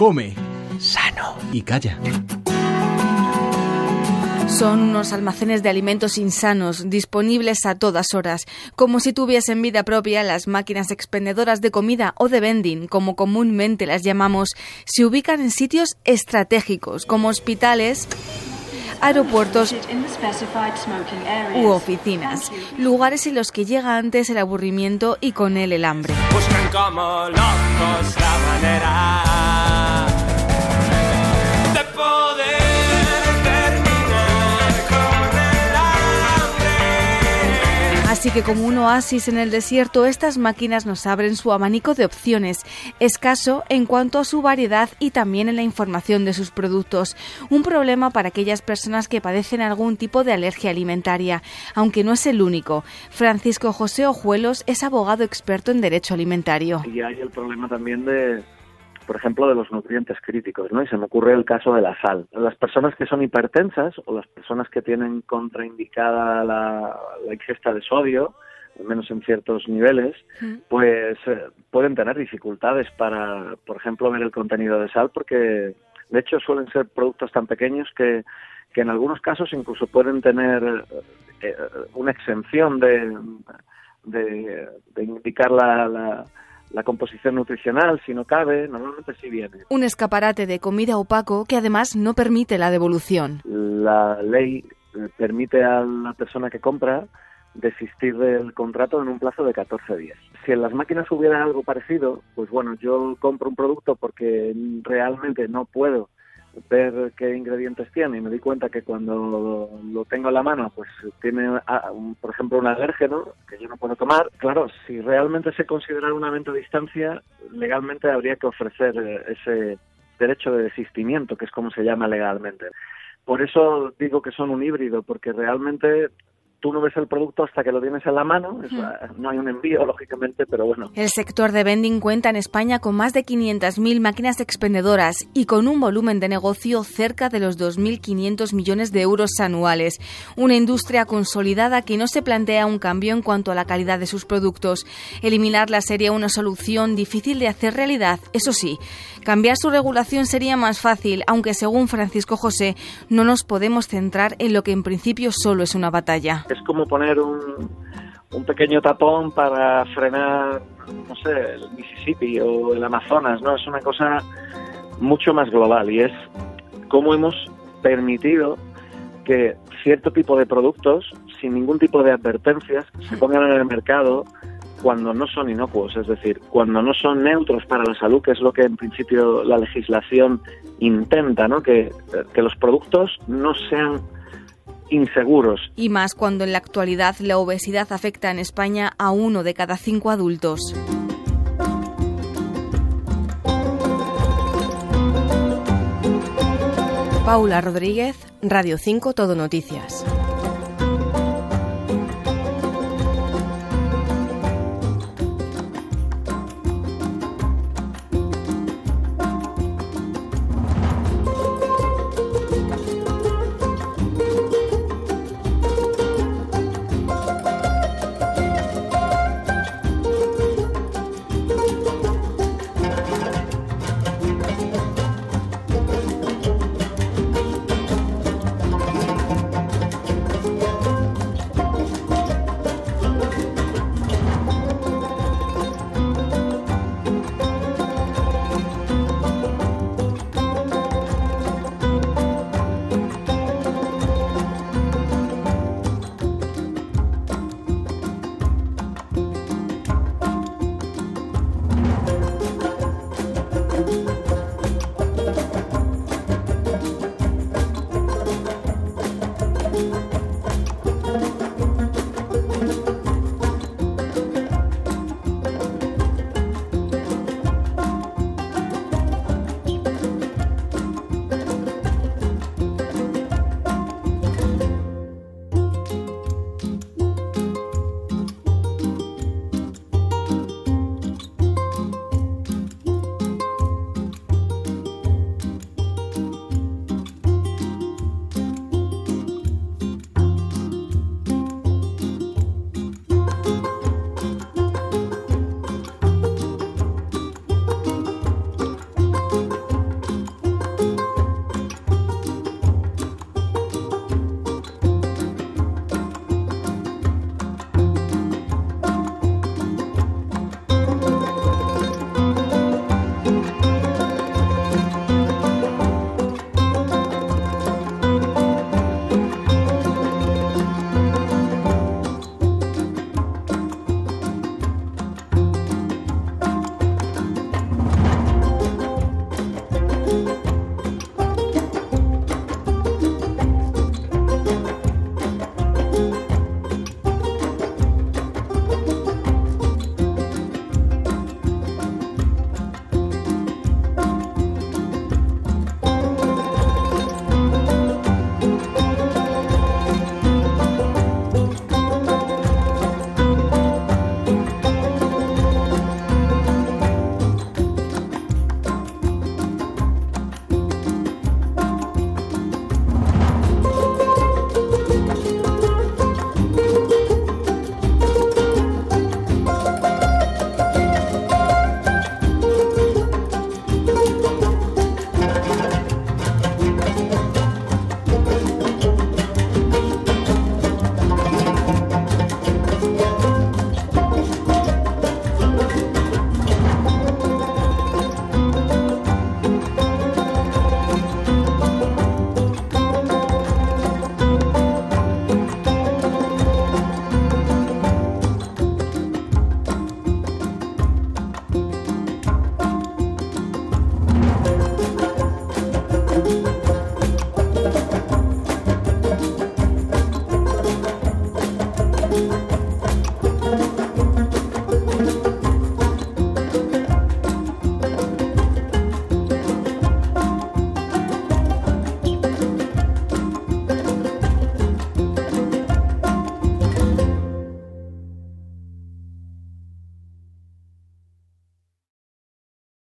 Come. Sano. Y calla. Son unos almacenes de alimentos insanos, disponibles a todas horas, como si tuviesen vida propia las máquinas expendedoras de comida o de vending, como comúnmente las llamamos, se ubican en sitios estratégicos, como hospitales, aeropuertos u oficinas, lugares en los que llega antes el aburrimiento y con él el hambre. Buscan como locos la manera Así que como un oasis en el desierto, estas máquinas nos abren su abanico de opciones, escaso en cuanto a su variedad y también en la información de sus productos. Un problema para aquellas personas que padecen algún tipo de alergia alimentaria, aunque no es el único. Francisco José Ojuelos es abogado experto en derecho alimentario. Y hay el problema también de, por ejemplo, de los nutrientes críticos, ¿no? Y se me ocurre el caso de la sal. Las personas que son hipertensas o las personas que tienen contraindicada la, la ingesta de sodio, al menos en ciertos niveles, pues eh, pueden tener dificultades para, por ejemplo, ver el contenido de sal, porque de hecho suelen ser productos tan pequeños que, que en algunos casos incluso pueden tener eh, una exención de, de, de indicar la, la, la composición nutricional, si no cabe, normalmente sí viene. Un escaparate de comida opaco que además no permite la devolución. La ley eh, permite a la persona que compra desistir del contrato en un plazo de 14 días. Si en las máquinas hubiera algo parecido, pues bueno, yo compro un producto porque realmente no puedo ver qué ingredientes tiene. Y me di cuenta que cuando lo tengo en la mano pues tiene ah, por ejemplo un alérgeno que yo no puedo tomar. Claro si realmente se considera un aumento de distancia legalmente habría que ofrecer eh, ese derecho de desistimiento que es como se llama legalmente. Por eso digo que son un híbrido porque realmente tú no ves el producto hasta que lo tienes en la mano es- no hay un envío lógicamente pero bueno El sector de vending cuenta en España con más de 500.000 máquinas expendedoras y con un volumen de negocio cerca de los 2.500 millones de euros anuales. Una industria consolidada que no se plantea un cambio en cuanto a la calidad de sus productos. Eliminarla sería una solución difícil de hacer realidad, eso sí. Cambiar su regulación sería más fácil, aunque según Francisco José no nos podemos centrar en lo que en principio solo es una batalla. Es como poner un, un pequeño tapón para frenar, no sé, el Mississippi o el Amazonas, ¿no? Es una cosa mucho más global y es cómo hemos permitido que cierto tipo de productos, sin ningún tipo de advertencias, se pongan en el mercado cuando no son inocuos, es decir, cuando no son neutros para la salud, que es lo que en principio la legislación intenta, ¿no? Que, que los productos no sean inseguros, Y más cuando en la actualidad la obesidad afecta en España a uno de cada cinco adultos. Paula Rodríguez, Radio 5 Todo Noticias.